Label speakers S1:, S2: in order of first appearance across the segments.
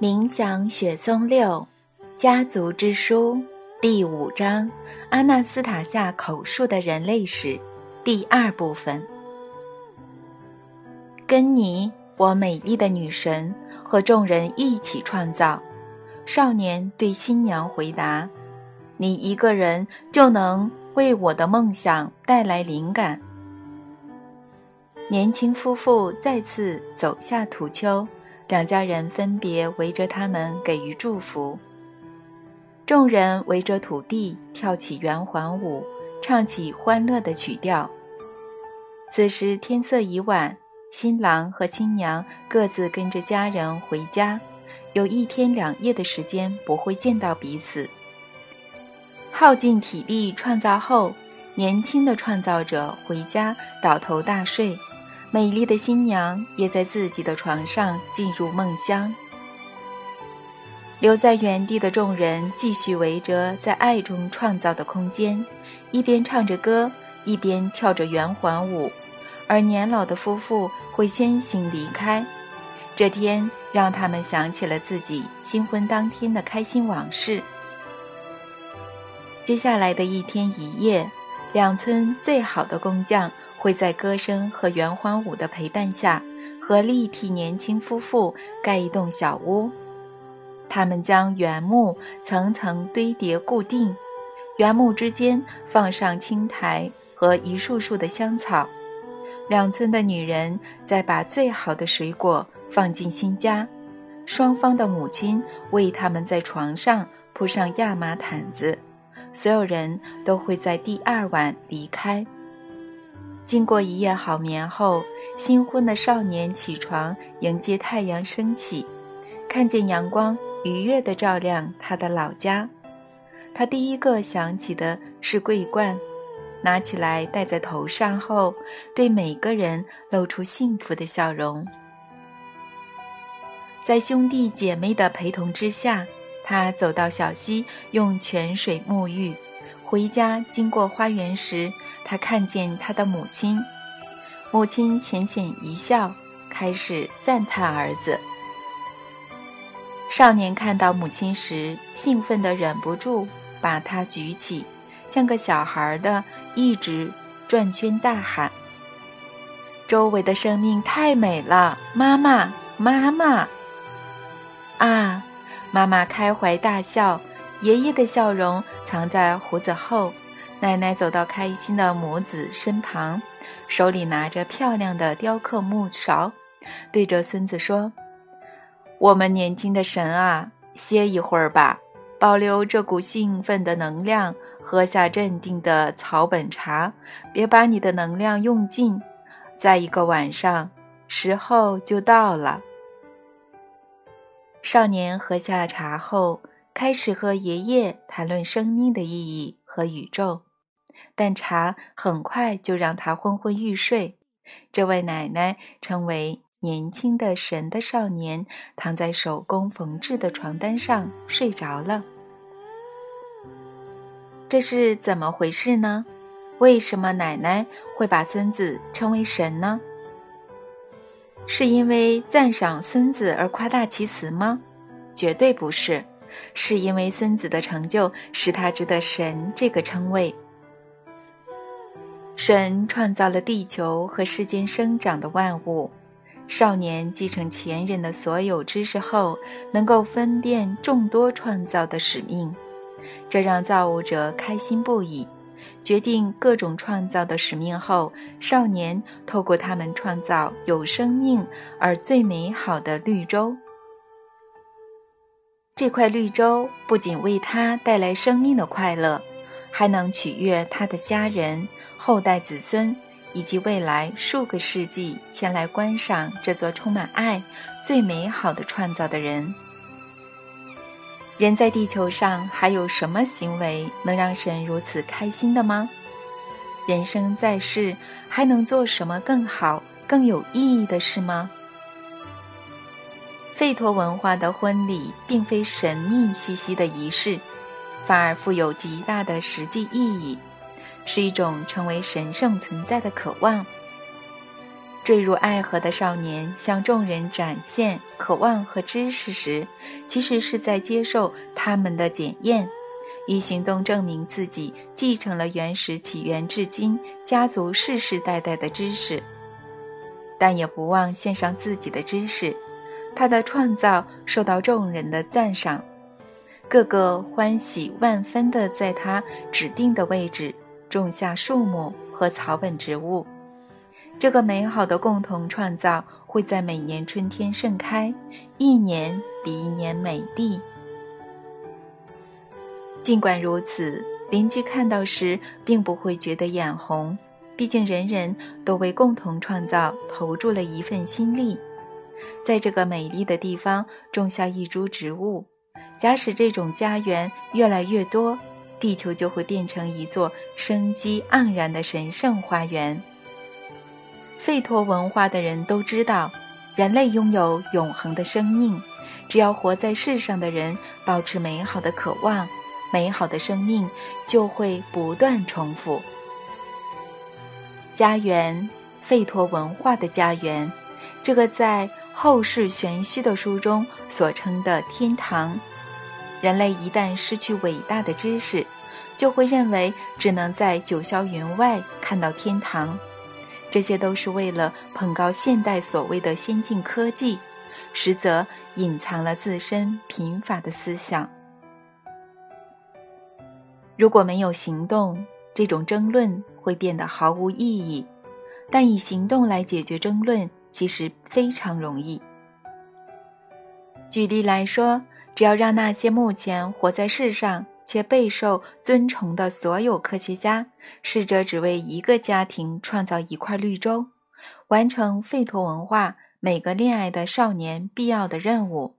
S1: 冥想雪松六，家族之书第五章：阿纳斯塔夏口述的人类史第二部分。跟你，我美丽的女神，和众人一起创造。少年对新娘回答：“你一个人就能为我的梦想带来灵感。”年轻夫妇再次走下土丘。两家人分别围着他们给予祝福。众人围着土地跳起圆环舞，唱起欢乐的曲调。此时天色已晚，新郎和新娘各自跟着家人回家，有一天两夜的时间不会见到彼此。耗尽体力创造后，年轻的创造者回家倒头大睡。美丽的新娘也在自己的床上进入梦乡。留在原地的众人继续围着在爱中创造的空间，一边唱着歌，一边跳着圆环舞。而年老的夫妇会先行离开，这天让他们想起了自己新婚当天的开心往事。接下来的一天一夜，两村最好的工匠。会在歌声和圆环舞的陪伴下，合力替年轻夫妇盖一栋小屋。他们将原木层层堆叠固定，原木之间放上青苔和一束束的香草。两村的女人再把最好的水果放进新家，双方的母亲为他们在床上铺上亚麻毯子。所有人都会在第二晚离开。经过一夜好眠后，新婚的少年起床迎接太阳升起，看见阳光愉悦地照亮他的老家。他第一个想起的是桂冠，拿起来戴在头上后，对每个人露出幸福的笑容。在兄弟姐妹的陪同之下，他走到小溪用泉水沐浴，回家经过花园时。他看见他的母亲，母亲浅浅一笑，开始赞叹儿子。少年看到母亲时，兴奋的忍不住把她举起，像个小孩的一直转圈大喊：“周围的生命太美了，妈妈，妈妈！”啊，妈妈开怀大笑，爷爷的笑容藏在胡子后。奶奶走到开心的母子身旁，手里拿着漂亮的雕刻木勺，对着孙子说：“我们年轻的神啊，歇一会儿吧，保留这股兴奋的能量，喝下镇定的草本茶，别把你的能量用尽。再一个晚上，时候就到了。”少年喝下茶后，开始和爷爷谈论生命的意义和宇宙。但茶很快就让他昏昏欲睡。这位奶奶称为年轻的神的少年躺在手工缝制的床单上睡着了。这是怎么回事呢？为什么奶奶会把孙子称为神呢？是因为赞赏孙子而夸大其词吗？绝对不是，是因为孙子的成就使他值得神这个称谓。神创造了地球和世间生长的万物。少年继承前人的所有知识后，能够分辨众多创造的使命，这让造物者开心不已。决定各种创造的使命后，少年透过他们创造有生命而最美好的绿洲。这块绿洲不仅为他带来生命的快乐，还能取悦他的家人。后代子孙以及未来数个世纪前来观赏这座充满爱、最美好的创造的人，人在地球上还有什么行为能让神如此开心的吗？人生在世还能做什么更好、更有意义的事吗？吠陀文化的婚礼并非神秘兮兮的仪式，反而富有极大的实际意义。是一种成为神圣存在的渴望。坠入爱河的少年向众人展现渴望和知识时，其实是在接受他们的检验，以行动证明自己继承了原始起源至今家族世世代代的知识。但也不忘献上自己的知识，他的创造受到众人的赞赏，个个欢喜万分地在他指定的位置种下树木和草本植物。这个美好的共同创造会在每年春天盛开，一年比一年美丽。尽管如此，邻居看到时并不会觉得眼红。毕竟，人人都为共同创造投注了一份心力。在这个美丽的地方种下一株植物，假使这种家园越来越多，地球就会变成一座生机盎然的神圣花园。费陀文化的人都知道，人类拥有永恒的生命。只要活在世上的人保持美好的渴望，美好的生命就会不断重复。家园，费陀文化的家园，这个在后世玄虚的书中所称的天堂。人类一旦失去伟大的知识，就会认为只能在九霄云外看到天堂。这些都是为了捧高现代所谓的先进科技，实则隐藏了自身贫乏的思想。如果没有行动，这种争论会变得毫无意义，但以行动来解决争论其实非常容易。举例来说，只要让那些目前活在世上且备受尊崇的所有科学家试着只为一个家庭创造一块绿洲，完成费陀文化每个恋爱的少年必要的任务。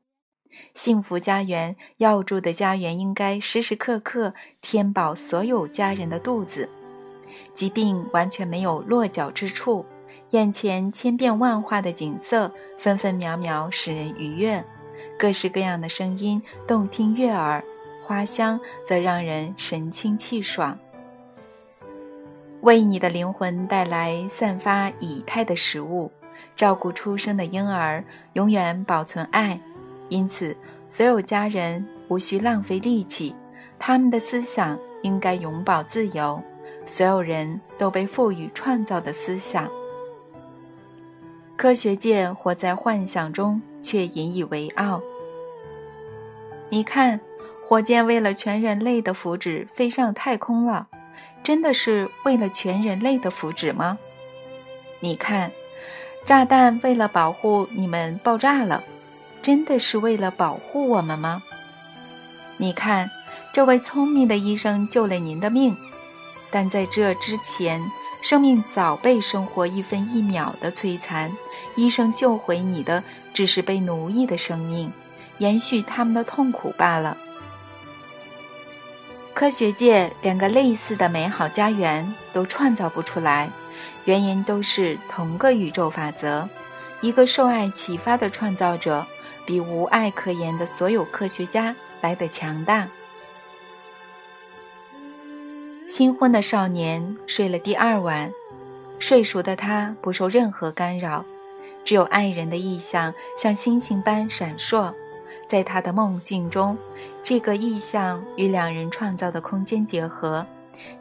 S1: 幸福家园要住的家园，应该时时刻刻填饱所有家人的肚子，疾病完全没有落脚之处。眼前千变万化的景色，分分秒秒使人愉悦，各式各样的声音动听悦耳，花香则让人神清气爽。为你的灵魂带来散发以太的食物，照顾出生的婴儿，永远保存爱。因此，所有家人无需浪费力气，他们的思想应该永葆自由。所有人都被赋予创造的思想。科学界活在幻想中，却引以为傲。你看，火箭为了全人类的福祉飞上太空了，真的是为了全人类的福祉吗？你看，炸弹为了保护你们爆炸了。真的是为了保护我们吗？你看，这位聪明的医生救了您的命，但在这之前，生命早被生活一分一秒的摧残。医生救回你的只是被奴役的生命，延续他们的痛苦罢了。科学界两个类似的美好家园都创造不出来，原因都是同个宇宙法则：一个受爱启发的创造者。比无爱可言的所有科学家来得强大。新婚的少年睡了第二晚，睡熟的他不受任何干扰，只有爱人的意象像星星般闪烁。在他的梦境中，这个意象与两人创造的空间结合，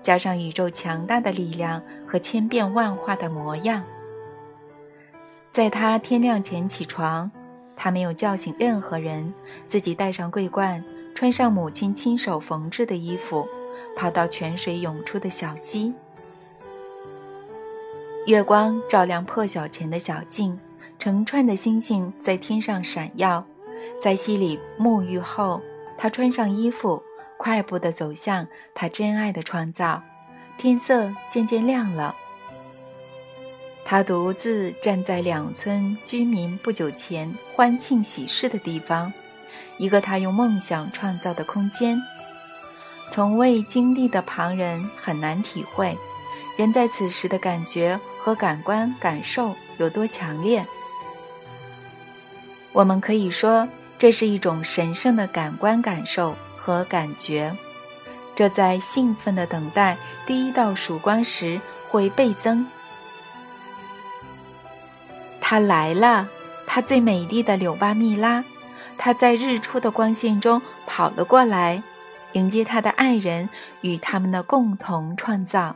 S1: 加上宇宙强大的力量和千变万化的模样。在他天亮前起床。他没有叫醒任何人，自己戴上桂冠，穿上母亲亲手缝制的衣服，跑到泉水涌出的小溪。月光照亮破晓前的小径，成串的星星在天上闪耀。在溪里沐浴后，他穿上衣服，快步地走向他真爱的创造。天色渐渐亮了。他独自站在两村居民不久前欢庆喜事的地方，一个他用梦想创造的空间。从未经历的旁人很难体会，人在此时的感觉和感官感受有多强烈。我们可以说，这是一种神圣的感官感受和感觉，这在兴奋的等待第一道曙光时会倍增。他来了，他最美丽的柳巴蜜拉，他在日出的光线中跑了过来，迎接他的爱人与他们的共同创造。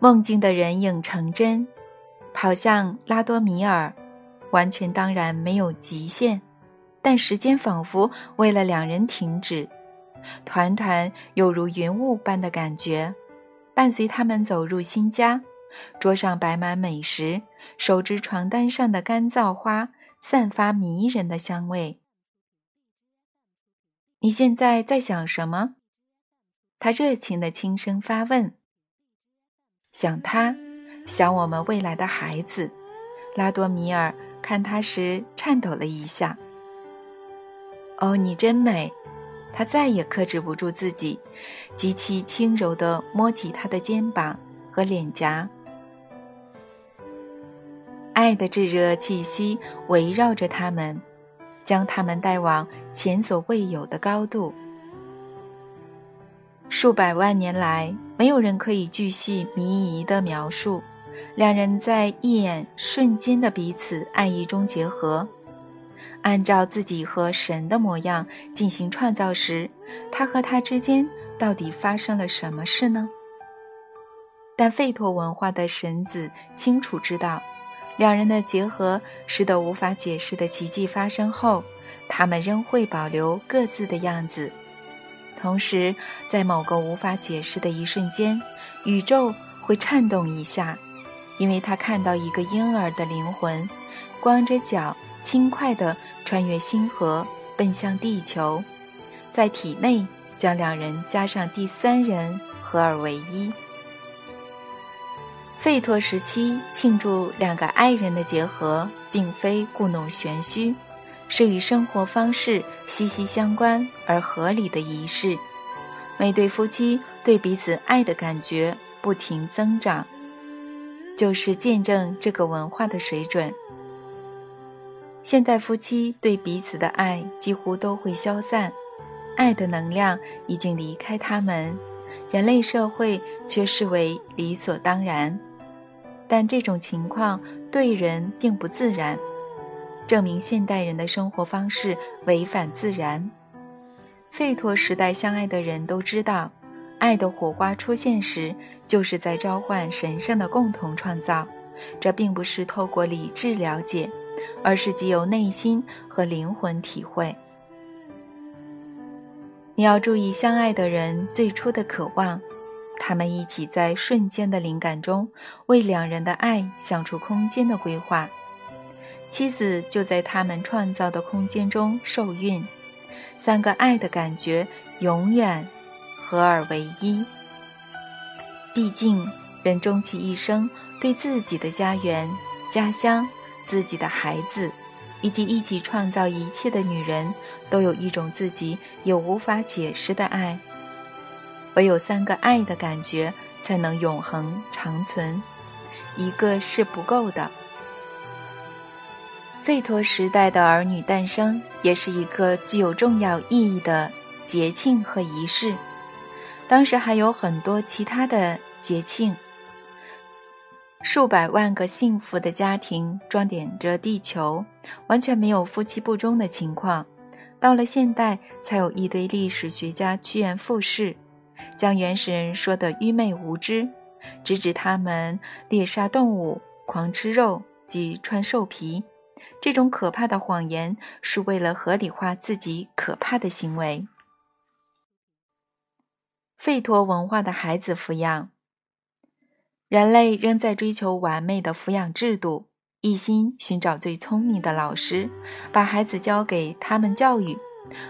S1: 梦境的人影成真，跑向拉多米尔，完全当然没有极限，但时间仿佛为了两人停止，团团有如云雾般的感觉，伴随他们走入新家，桌上摆满美食，手执床单上的干燥花散发迷人的香味。你现在在想什么？他热情的轻声发问。想他，想我们未来的孩子。拉多米尔看他时颤抖了一下。哦，你真美！他再也克制不住自己，极其轻柔地摸起他的肩膀和脸颊。爱的炙热气息围绕着他们，将他们带往前所未有的高度。数百万年来，没有人可以巨细靡遗的描述两人在一眼瞬间的彼此爱意中结合。按照自己和神的模样进行创造时，他和他之间到底发生了什么事呢？但费陀文化的神子清楚知道，两人的结合使得无法解释的奇迹发生后，他们仍会保留各自的样子。同时，在某个无法解释的一瞬间，宇宙会颤动一下，因为他看到一个婴儿的灵魂，光着脚，轻快地穿越星河，奔向地球，在体内将两人加上第三人，合二为一。费托时期庆祝两个爱人的结合，并非故弄玄虚。是与生活方式息息相关而合理的仪式。每对夫妻对彼此爱的感觉不停增长，就是见证这个文化的水准。现代夫妻对彼此的爱几乎都会消散，爱的能量已经离开他们，人类社会却视为理所当然。但这种情况对人并不自然。证明现代人的生活方式违反自然。费陀时代相爱的人都知道，爱的火花出现时，就是在召唤神圣的共同创造。这并不是透过理智了解，而是藉由内心和灵魂体会。你要注意相爱的人最初的渴望，他们一起在瞬间的灵感中，为两人的爱想出空间的规划。妻子就在他们创造的空间中受孕，三个爱的感觉永远合二为一。毕竟，人终其一生，对自己的家园、家乡、自己的孩子，以及一起创造一切的女人，都有一种自己也无法解释的爱。唯有三个爱的感觉，才能永恒长存。一个是不够的。费陀时代的儿女诞生，也是一个具有重要意义的节庆和仪式。当时还有很多其他的节庆，数百万个幸福的家庭装点着地球，完全没有夫妻不忠的情况。到了现代，才有一堆历史学家趋炎附势，将原始人说的愚昧无知，直指他们猎杀动物、狂吃肉及穿兽皮。这种可怕的谎言是为了合理化自己可怕的行为。费陀文化的孩子抚养，人类仍在追求完美的抚养制度，一心寻找最聪明的老师，把孩子交给他们教育。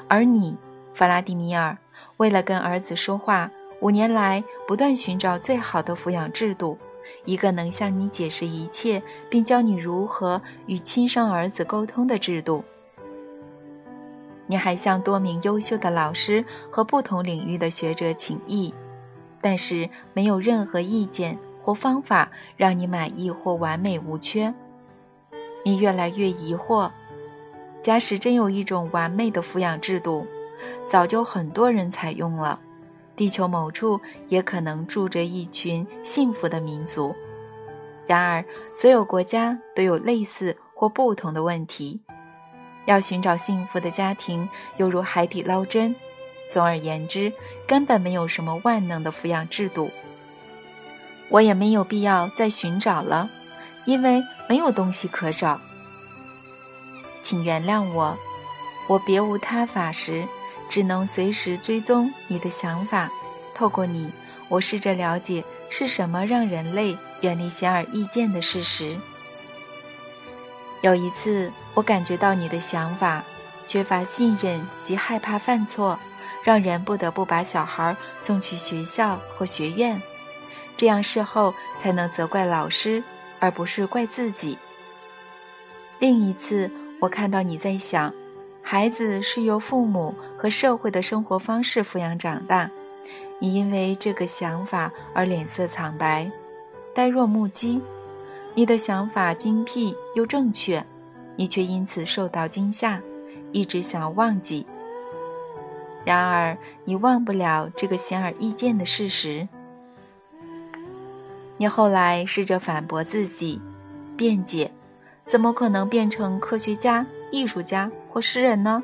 S1: 而你，弗拉迪米尔，为了跟儿子说话，五年来不断寻找最好的抚养制度。一个能向你解释一切，并教你如何与亲生儿子沟通的制度。你还向多名优秀的老师和不同领域的学者请益，但是没有任何意见或方法让你满意或完美无缺。你越来越疑惑：假使真有一种完美的抚养制度，早就很多人采用了。地球某处也可能住着一群幸福的民族。然而，所有国家都有类似或不同的问题。要寻找幸福的家庭，犹如海底捞针。总而言之，根本没有什么万能的抚养制度。我也没有必要再寻找了，因为没有东西可找。请原谅我，我别无他法时，只能随时追踪你的想法。透过你，我试着了解是什么让人类。远离显而易见的事实。有一次，我感觉到你的想法缺乏信任及害怕犯错，让人不得不把小孩送去学校或学院，这样事后才能责怪老师，而不是怪自己。另一次，我看到你在想，孩子是由父母和社会的生活方式抚养长大，你因为这个想法而脸色苍白。呆若木鸡，你的想法精辟又正确，你却因此受到惊吓，一直想要忘记。然而，你忘不了这个显而易见的事实。你后来试着反驳自己，辩解：怎么可能变成科学家、艺术家或诗人呢？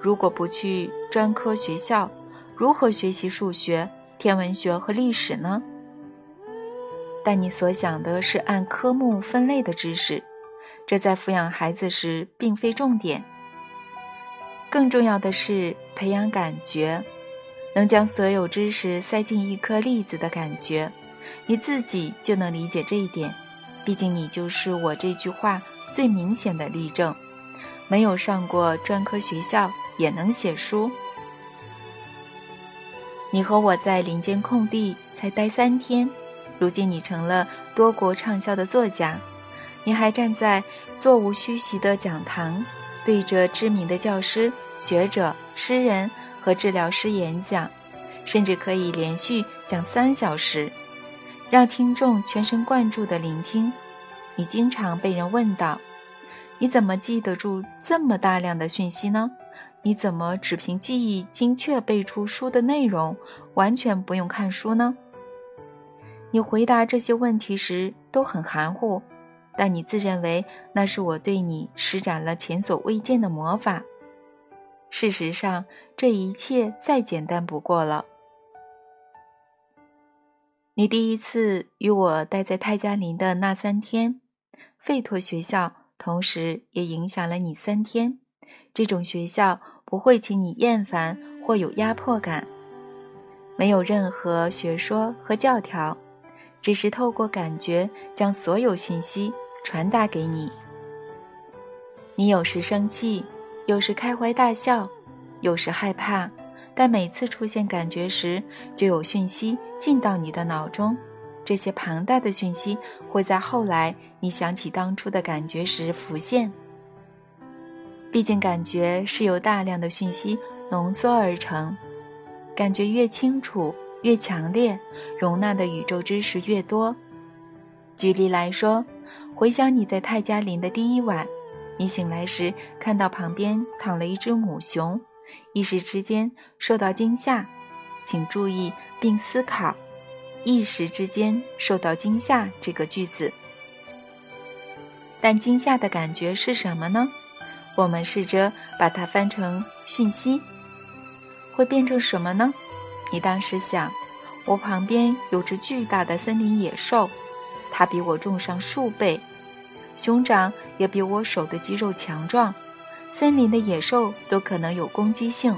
S1: 如果不去专科学校，如何学习数学、天文学和历史呢？但你所想的是按科目分类的知识，这在抚养孩子时并非重点。更重要的是培养感觉，能将所有知识塞进一颗粒子的感觉。你自己就能理解这一点，毕竟你就是我这句话最明显的例证。没有上过专科学校也能写书。你和我在林间空地才待三天。如今你成了多国畅销的作家，你还站在座无虚席的讲堂，对着知名的教师、学者、诗人和治疗师演讲，甚至可以连续讲三小时，让听众全神贯注地聆听。你经常被人问到：“你怎么记得住这么大量的讯息呢？你怎么只凭记忆精确背出书的内容，完全不用看书呢？”你回答这些问题时都很含糊，但你自认为那是我对你施展了前所未见的魔法。事实上，这一切再简单不过了。你第一次与我待在泰加林的那三天，费托学校同时也影响了你三天。这种学校不会请你厌烦或有压迫感，没有任何学说和教条。只是透过感觉将所有信息传达给你。你有时生气，有时开怀大笑，有时害怕，但每次出现感觉时，就有讯息进到你的脑中。这些庞大的讯息会在后来你想起当初的感觉时浮现。毕竟，感觉是由大量的讯息浓缩而成，感觉越清楚。越强烈，容纳的宇宙知识越多。举例来说，回想你在泰加林的第一晚，你醒来时看到旁边躺了一只母熊，一时之间受到惊吓。请注意并思考“一时之间受到惊吓”这个句子。但惊吓的感觉是什么呢？我们试着把它翻成讯息，会变成什么呢？你当时想，我旁边有只巨大的森林野兽，它比我重上数倍，熊掌也比我手的肌肉强壮。森林的野兽都可能有攻击性，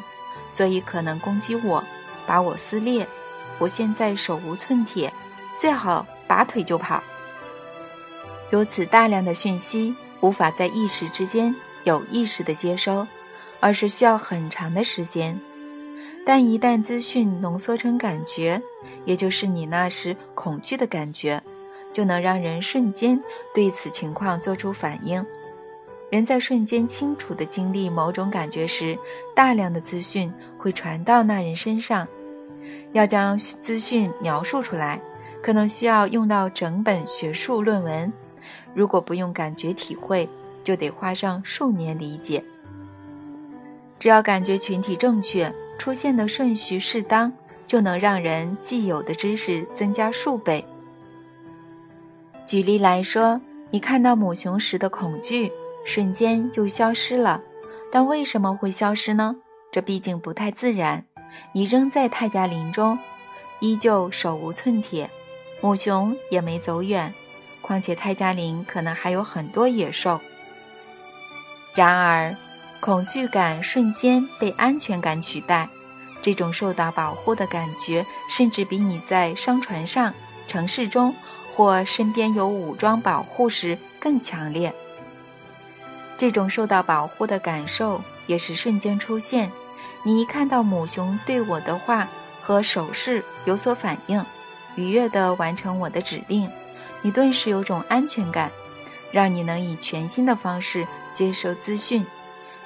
S1: 所以可能攻击我，把我撕裂。我现在手无寸铁，最好拔腿就跑。如此大量的讯息，无法在一时之间有意识的接收，而是需要很长的时间。但一旦资讯浓缩成感觉，也就是你那时恐惧的感觉，就能让人瞬间对此情况做出反应。人在瞬间清楚地经历某种感觉时，大量的资讯会传到那人身上。要将资讯描述出来，可能需要用到整本学术论文。如果不用感觉体会，就得花上数年理解。只要感觉群体正确。出现的顺序适当，就能让人既有的知识增加数倍。举例来说，你看到母熊时的恐惧，瞬间又消失了。但为什么会消失呢？这毕竟不太自然。你仍在泰加林中，依旧手无寸铁，母熊也没走远。况且泰加林可能还有很多野兽。然而，恐惧感瞬间被安全感取代，这种受到保护的感觉，甚至比你在商船上、城市中或身边有武装保护时更强烈。这种受到保护的感受也是瞬间出现。你一看到母熊对我的话和手势有所反应，愉悦地完成我的指令，你顿时有种安全感，让你能以全新的方式接收资讯。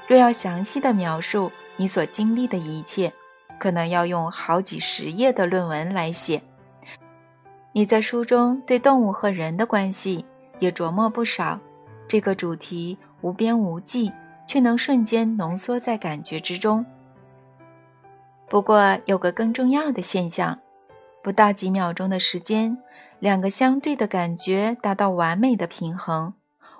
S1: 若要详细的描述你所经历的一切，可能要用好几十页的论文来写。你在书中对动物和人的关系也琢磨不少。这个主题无边无际，却能瞬间浓缩在感觉之中。不过有个更重要的现象，不到几秒钟的时间，两个相对的感觉达到完美的平衡。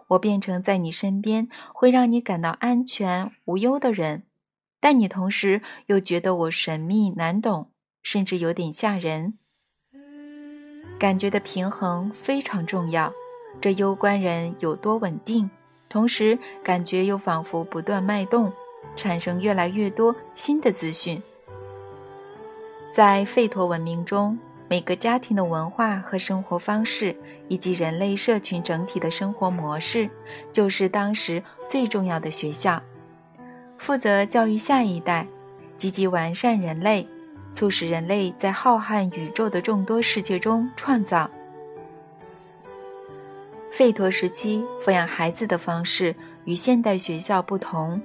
S1: 我变成在你身边会让你感到安全无忧的人，但你同时又觉得我神秘难懂，甚至有点吓人。感觉的平衡非常重要，这攸关人有多稳定，同时感觉又仿佛不断脉动，产生越来越多新的资讯。在吠陀文明中。每个家庭的文化和生活方式，以及人类社群整体的生活模式，就是当时最重要的学校，负责教育下一代，积极完善人类，促使人类在浩瀚宇宙的众多世界中创造。吠陀时期抚养孩子的方式与现代学校不同，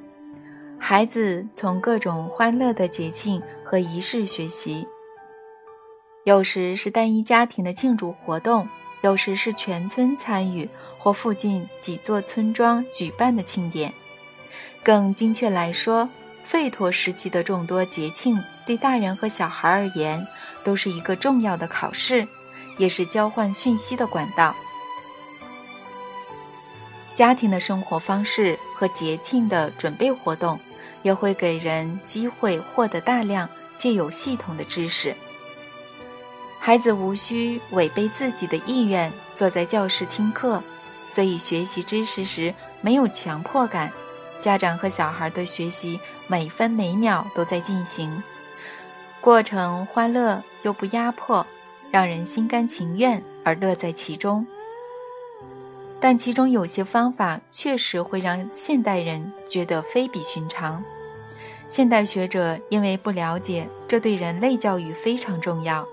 S1: 孩子从各种欢乐的节庆和仪式学习。有时是单一家庭的庆祝活动，有时是全村参与或附近几座村庄举办的庆典。更精确来说，吠陀时期的众多节庆对大人和小孩而言都是一个重要的考试，也是交换讯息的管道。家庭的生活方式和节庆的准备活动，也会给人机会获得大量借有系统的知识。孩子无需违背自己的意愿坐在教室听课，所以学习知识时没有强迫感。家长和小孩的学习每分每秒都在进行，过程欢乐又不压迫，让人心甘情愿而乐在其中。但其中有些方法确实会让现代人觉得非比寻常。现代学者因为不了解这对人类教育非常重要。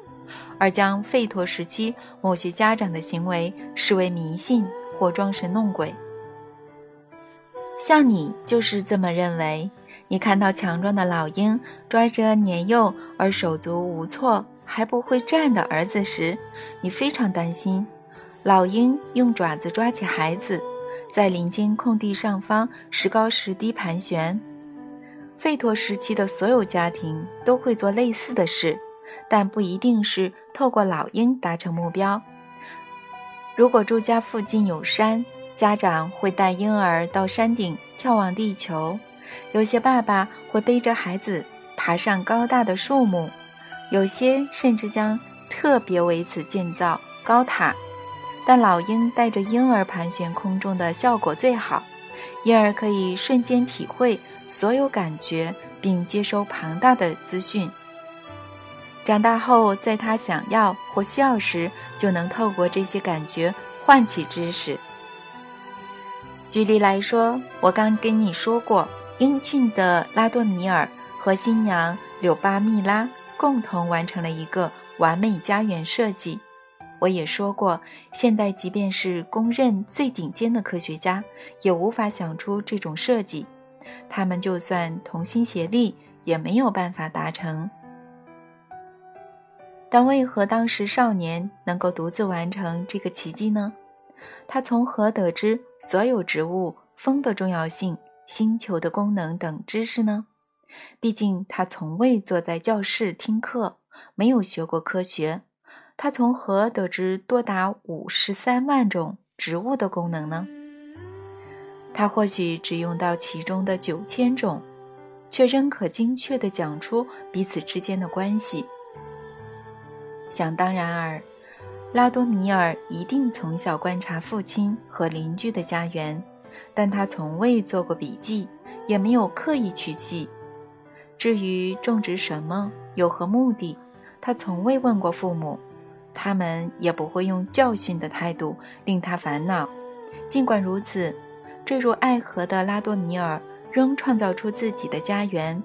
S1: 而将吠陀时期某些家长的行为视为迷信或装神弄鬼，像你就是这么认为。你看到强壮的老鹰抓着年幼而手足无措、还不会站的儿子时，你非常担心。老鹰用爪子抓起孩子，在林间空地上方时高时低盘旋。费陀时期的所有家庭都会做类似的事。但不一定是透过老鹰达成目标。如果住家附近有山，家长会带婴儿到山顶眺望地球；有些爸爸会背着孩子爬上高大的树木，有些甚至将特别为此建造高塔。但老鹰带着婴儿盘旋空中的效果最好，婴儿可以瞬间体会所有感觉，并接收庞大的资讯。长大后，在他想要或需要时，就能透过这些感觉唤起知识。举例来说，我刚跟你说过，英俊的拉多米尔和新娘柳巴密拉共同完成了一个完美家园设计。我也说过，现代即便是公认最顶尖的科学家，也无法想出这种设计。他们就算同心协力，也没有办法达成。但为何当时少年能够独自完成这个奇迹呢？他从何得知所有植物、风的重要性、星球的功能等知识呢？毕竟他从未坐在教室听课，没有学过科学。他从何得知多达五十三万种植物的功能呢？他或许只用到其中的九千种，却仍可精确地讲出彼此之间的关系。想当然尔，拉多米尔一定从小观察父亲和邻居的家园，但他从未做过笔记，也没有刻意去记。至于种植什么，有何目的，他从未问过父母，他们也不会用教训的态度令他烦恼。尽管如此，坠入爱河的拉多米尔仍创造出自己的家园，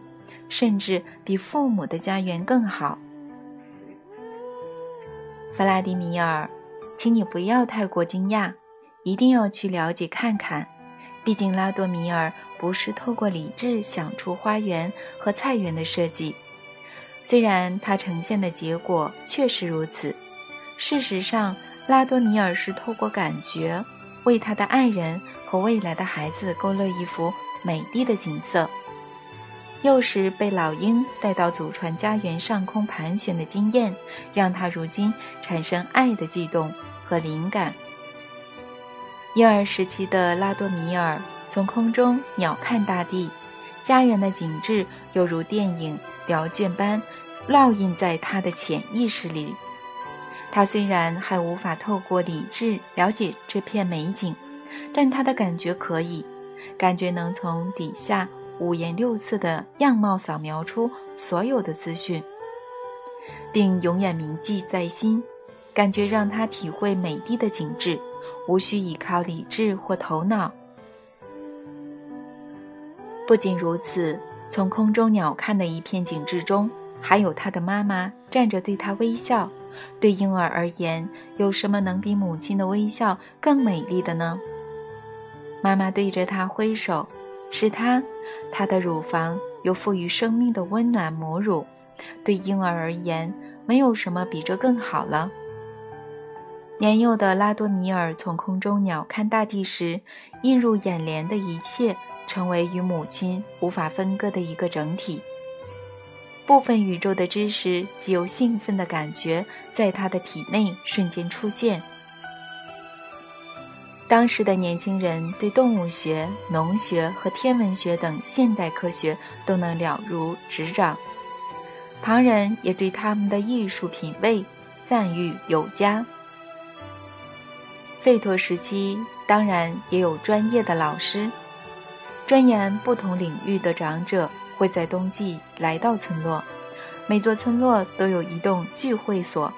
S1: 甚至比父母的家园更好。弗拉迪米尔，请你不要太过惊讶，一定要去了解看看。毕竟，拉多米尔不是透过理智想出花园和菜园的设计，虽然它呈现的结果确实如此。事实上，拉多米尔是透过感觉，为他的爱人和未来的孩子勾勒一幅美丽的景色。幼时被老鹰带到祖传家园上空盘旋的经验，让他如今产生爱的悸动和灵感。婴儿时期的拉多米尔从空中鸟瞰大地，家园的景致犹如电影描卷般烙印在他的潜意识里。他虽然还无法透过理智了解这片美景，但他的感觉可以，感觉能从底下五颜六色的样貌扫描出所有的资讯，并永远铭记在心。感觉让他体会美丽的景致。无需依靠理智或头脑。不仅如此，从空中鸟瞰的一片景致中，还有他的妈妈站着对他微笑。对婴儿而言，有什么能比母亲的微笑更美丽的呢？妈妈对着他挥手，是他，他的乳房有赋予生命的温暖母乳。对婴儿而言，没有什么比这更好了。年幼的拉多米尔从空中鸟瞰大地时，映入眼帘的一切成为与母亲无法分割的一个整体。部分宇宙的知识既有兴奋的感觉在他的体内瞬间出现。当时的年轻人对动物学、农学和天文学等现代科学都能了如指掌，旁人也对他们的艺术品味赞誉有加。费陀时期当然也有专业的老师，钻研不同领域的长者会在冬季来到村落。每座村落都有一栋聚会所，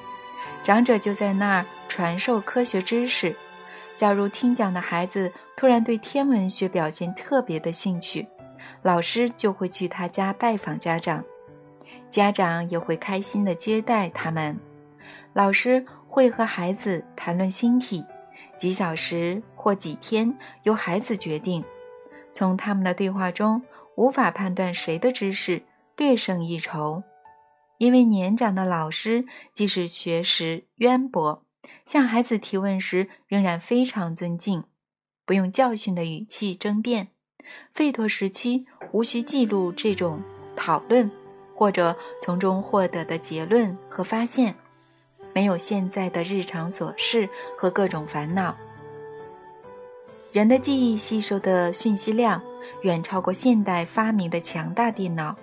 S1: 长者就在那儿传授科学知识。假如听讲的孩子突然对天文学表现特别的兴趣，老师就会去他家拜访家长，家长也会开心地接待他们。老师会和孩子谈论星体。几小时或几天由孩子决定。从他们的对话中，无法判断谁的知识略胜一筹，因为年长的老师即使学识渊博，向孩子提问时仍然非常尊敬，不用教训的语气争辩。费陀时期无需记录这种讨论，或者从中获得的结论和发现。没有现在的日常琐事和各种烦恼，人的记忆吸收的讯息量远超过现代发明的强大电脑。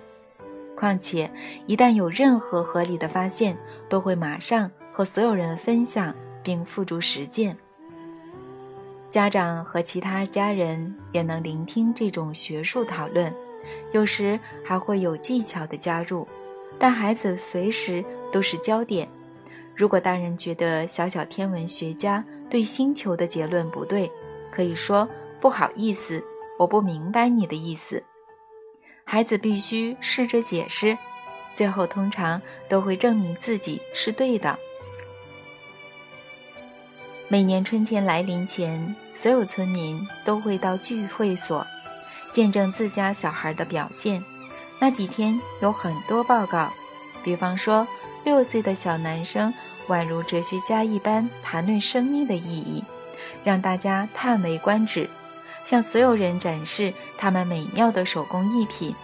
S1: 况且，一旦有任何合理的发现，都会马上和所有人分享并付诸实践。家长和其他家人也能聆听这种学术讨论，有时还会有技巧的加入，但孩子随时都是焦点。如果大人觉得小小天文学家对星球的结论不对，可以说不好意思，我不明白你的意思。孩子必须试着解释，最后通常都会证明自己是对的。每年春天来临前，所有村民都会到聚会所，见证自家小孩的表现。那几天有很多报告，比方说。六岁的小男生宛如哲学家一般谈论生命的意义，让大家叹为观止，向所有人展示他们美妙的手工艺品，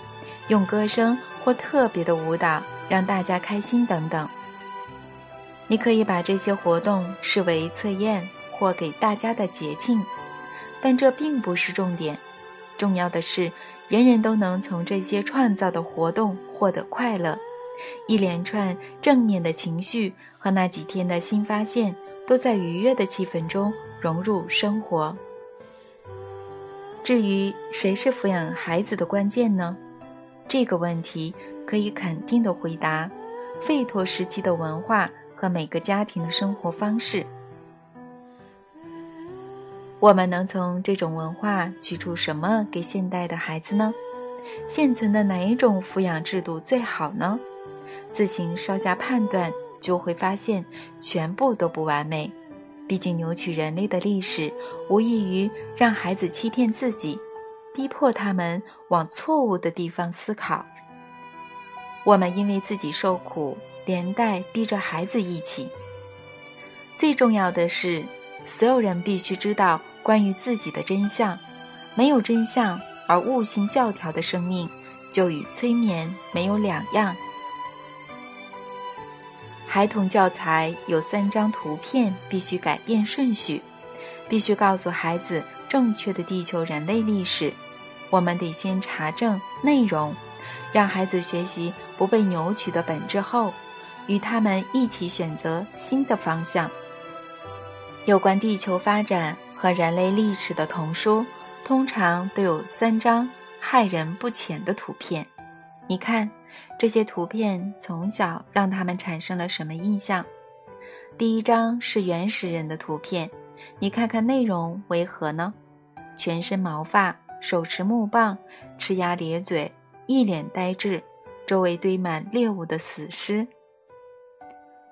S1: 用歌声或特别的舞蹈让大家开心等等。你可以把这些活动视为测验或给大家的节庆，但这并不是重点。重要的是，人人都能从这些创造的活动获得快乐。一连串正面的情绪和那几天的新发现，都在愉悦的气氛中融入生活。至于谁是抚养孩子的关键呢？这个问题可以肯定的回答：费陀时期的文化和每个家庭的生活方式。我们能从这种文化取出什么给现代的孩子呢？现存的哪一种抚养制度最好呢？自行稍加判断，就会发现全部都不完美。毕竟，扭曲人类的历史，无异于让孩子欺骗自己，逼迫他们往错误的地方思考。我们因为自己受苦，连带逼着孩子一起。最重要的是，所有人必须知道关于自己的真相。没有真相而悟性教条的生命，就与催眠没有两样。孩童教材有三张图片，必须改变顺序，必须告诉孩子正确的地球人类历史。我们得先查证内容，让孩子学习不被扭曲的本质后，与他们一起选择新的方向。有关地球发展和人类历史的童书，通常都有三张害人不浅的图片。你看。这些图片从小让他们产生了什么印象？第一张是原始人的图片，你看看内容为何呢？全身毛发，手持木棒，呲牙咧嘴，一脸呆滞，周围堆满猎物的死尸。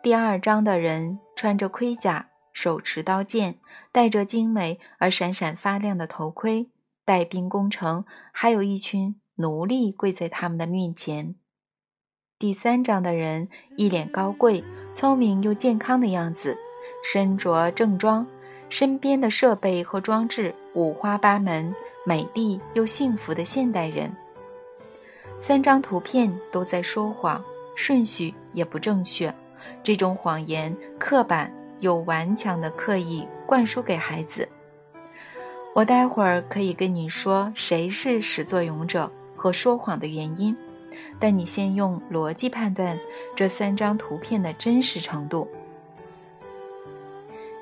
S1: 第二张的人穿着盔甲，手持刀剑，戴着精美而闪闪发亮的头盔，带兵攻城，还有一群奴隶跪在他们的面前。第三章的人一脸高贵、聪明又健康的样子，身着正装，身边的设备和装置五花八门，美丽又幸福的现代人。三张图片都在说谎，顺序也不正确，这种谎言刻板又顽强的刻意灌输给孩子。我待会儿可以跟你说谁是始作俑者和说谎的原因。但你先用逻辑判断这三张图片的真实程度。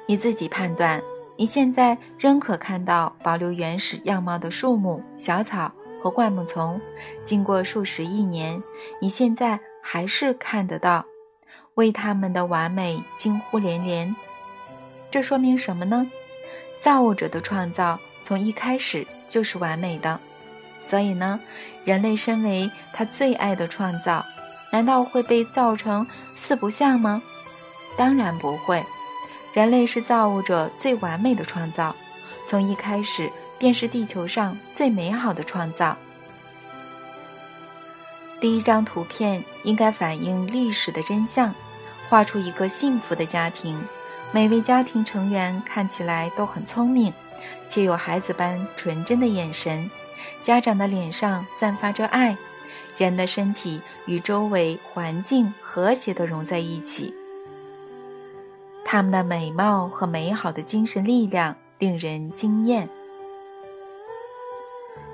S1: 你自己判断，你现在仍可看到保留原始样貌的树木、小草和灌木丛。经过数十亿年，你现在还是看得到，为它们的完美惊呼连连。这说明什么呢？造物者的创造从一开始就是完美的。所以呢，人类身为他最爱的创造，难道会被造成四不像吗？当然不会。人类是造物者最完美的创造，从一开始便是地球上最美好的创造。第一张图片应该反映历史的真相，画出一个幸福的家庭，每位家庭成员看起来都很聪明，且有孩子般纯真的眼神。家长的脸上散发着爱，人的身体与周围环境和谐地融在一起。他们的美貌和美好的精神力量令人惊艳。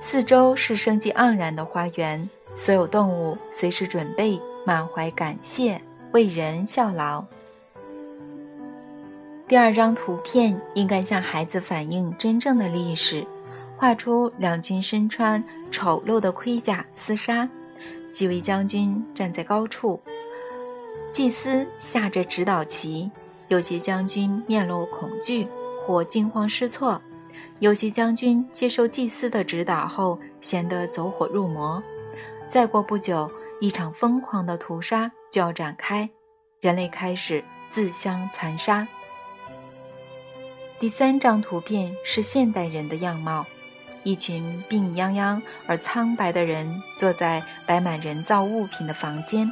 S1: 四周是生机盎然的花园，所有动物随时准备，满怀感谢为人效劳。第二张图片应该向孩子反映真正的历史。画出两军身穿丑陋的盔甲厮杀，几位将军站在高处，祭司下着指导旗。有些将军面露恐惧或惊慌失措，有些将军接受祭司的指导后显得走火入魔。再过不久，一场疯狂的屠杀就要展开，人类开始自相残杀。第三张图片是现代人的样貌。一群病殃殃而苍白的人坐在摆满人造物品的房间，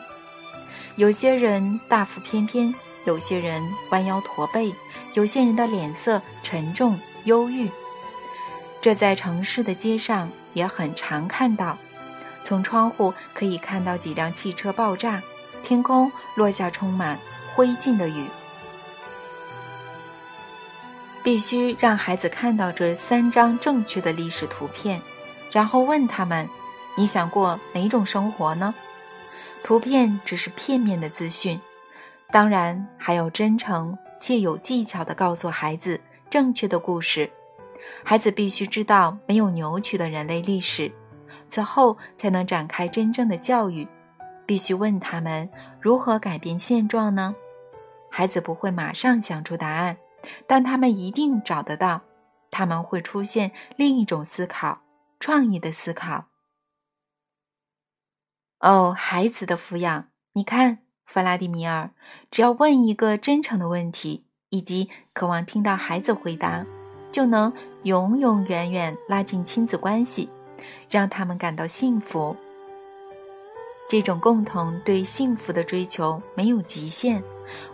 S1: 有些人大腹翩翩，有些人弯腰驼背，有些人的脸色沉重忧郁。这在城市的街上也很常看到，从窗户可以看到几辆汽车爆炸，天空落下充满灰烬的雨。必须让孩子看到这三张正确的历史图片，然后问他们：“你想过哪种生活呢？”图片只是片面的资讯，当然还要真诚且有技巧地告诉孩子正确的故事。孩子必须知道没有扭曲的人类历史，此后才能展开真正的教育。必须问他们如何改变现状呢？孩子不会马上想出答案，但他们一定找得到。他们会出现另一种思考，创意的思考。哦，孩子的抚养，你看，弗拉迪米尔，只要问一个真诚的问题，以及渴望听到孩子回答，就能永永远远拉近亲子关系，让他们感到幸福。这种共同对幸福的追求没有极限，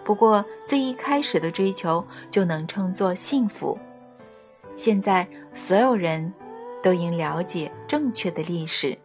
S1: 不过最一开始的追求就能称作幸福。现在所有人都应了解正确的历史。